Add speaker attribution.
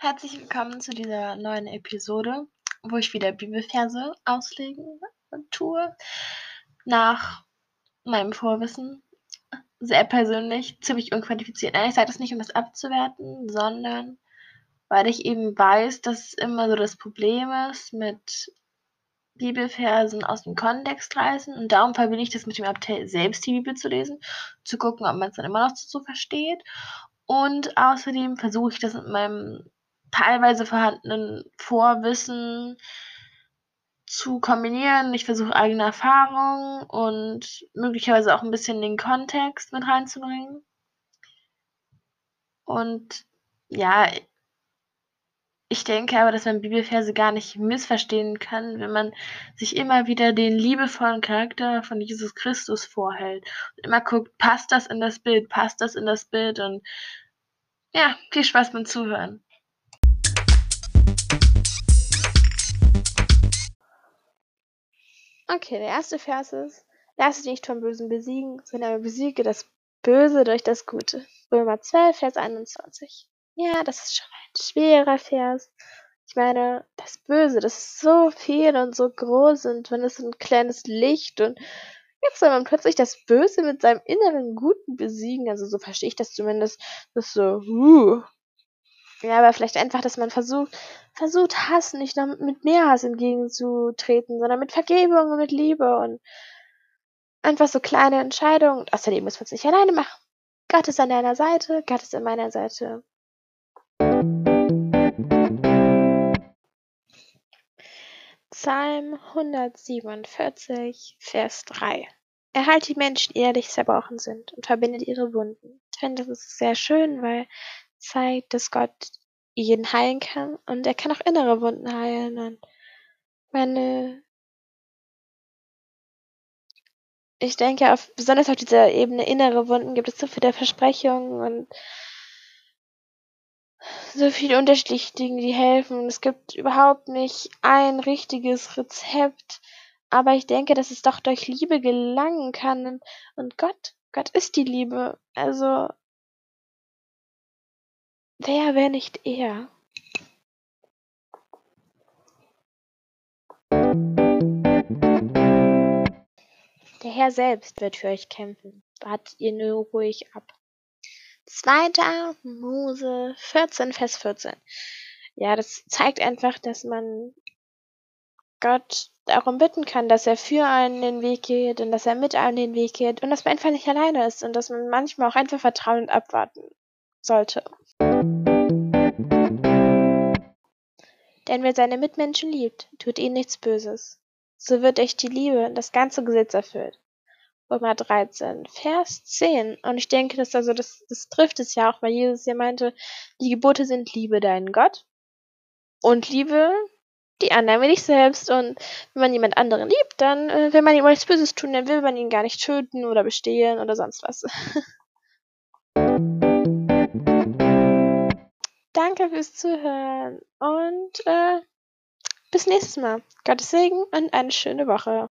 Speaker 1: Herzlich willkommen zu dieser neuen Episode, wo ich wieder Bibelverse auslegen tue. Nach meinem Vorwissen. Sehr persönlich, ziemlich unqualifiziert. Nein, ich sage das nicht, um das abzuwerten, sondern weil ich eben weiß, dass es immer so das Problem ist mit Bibelversen aus dem Kontext reißen. Und darum verbinde ich das mit dem Abteil selbst die Bibel zu lesen, zu gucken, ob man es dann immer noch so versteht. Und außerdem versuche ich das mit meinem teilweise vorhandenen Vorwissen zu kombinieren. Ich versuche eigene Erfahrungen und möglicherweise auch ein bisschen den Kontext mit reinzubringen. Und ja, ich denke aber, dass man Bibelverse gar nicht missverstehen kann, wenn man sich immer wieder den liebevollen Charakter von Jesus Christus vorhält und immer guckt, passt das in das Bild, passt das in das Bild und ja, viel Spaß beim Zuhören. Okay, der erste Vers ist, lass dich nicht vom Bösen besiegen, sondern besiege das Böse durch das Gute. Römer 12, Vers 21. Ja, das ist schon ein schwerer Vers. Ich meine, das Böse, das ist so viel und so groß und wenn es ein kleines Licht und jetzt soll man plötzlich das Böse mit seinem inneren Guten besiegen. Also so verstehe ich das zumindest. Das ist so, uh, ja, aber vielleicht einfach, dass man versucht, versucht, Hass nicht noch mit mehr Hass entgegenzutreten, sondern mit Vergebung und mit Liebe und einfach so kleine Entscheidungen. Außerdem müssen wir es nicht alleine machen. Gott ist an deiner Seite, Gott ist an meiner Seite. Psalm 147, Vers 3. Erhalt die Menschen, die ehrlich zerbrochen sind und verbindet ihre Wunden. Ich finde, das ist sehr schön, weil zeigt, dass Gott jeden heilen kann und er kann auch innere Wunden heilen und meine ich denke auf besonders auf dieser Ebene innere Wunden gibt es so viele Versprechungen und so viele unterschiedliche Dinge, die helfen. Es gibt überhaupt nicht ein richtiges Rezept, aber ich denke, dass es doch durch Liebe gelangen kann und Gott, Gott ist die Liebe. Also Wer, wenn nicht er? Der Herr selbst wird für euch kämpfen. Wartet ihr nur ruhig ab. 2. Mose 14, Vers 14. Ja, das zeigt einfach, dass man Gott darum bitten kann, dass er für einen den Weg geht und dass er mit einem den Weg geht und dass man einfach nicht alleine ist und dass man manchmal auch einfach vertrauen und abwarten sollte. Denn wer seine Mitmenschen liebt, tut ihnen nichts Böses. So wird durch die Liebe das ganze Gesetz erfüllt. Römer 13, Vers 10. Und ich denke, dass also das, das trifft es ja auch, weil Jesus ja meinte, die Gebote sind Liebe deinen Gott und Liebe die anderen wie dich selbst. Und wenn man jemand anderen liebt, dann äh, will man ihm nichts Böses tun, dann will man ihn gar nicht töten oder bestehlen oder sonst was. Danke fürs Zuhören und äh, bis nächstes Mal. Gottes Segen und eine schöne Woche.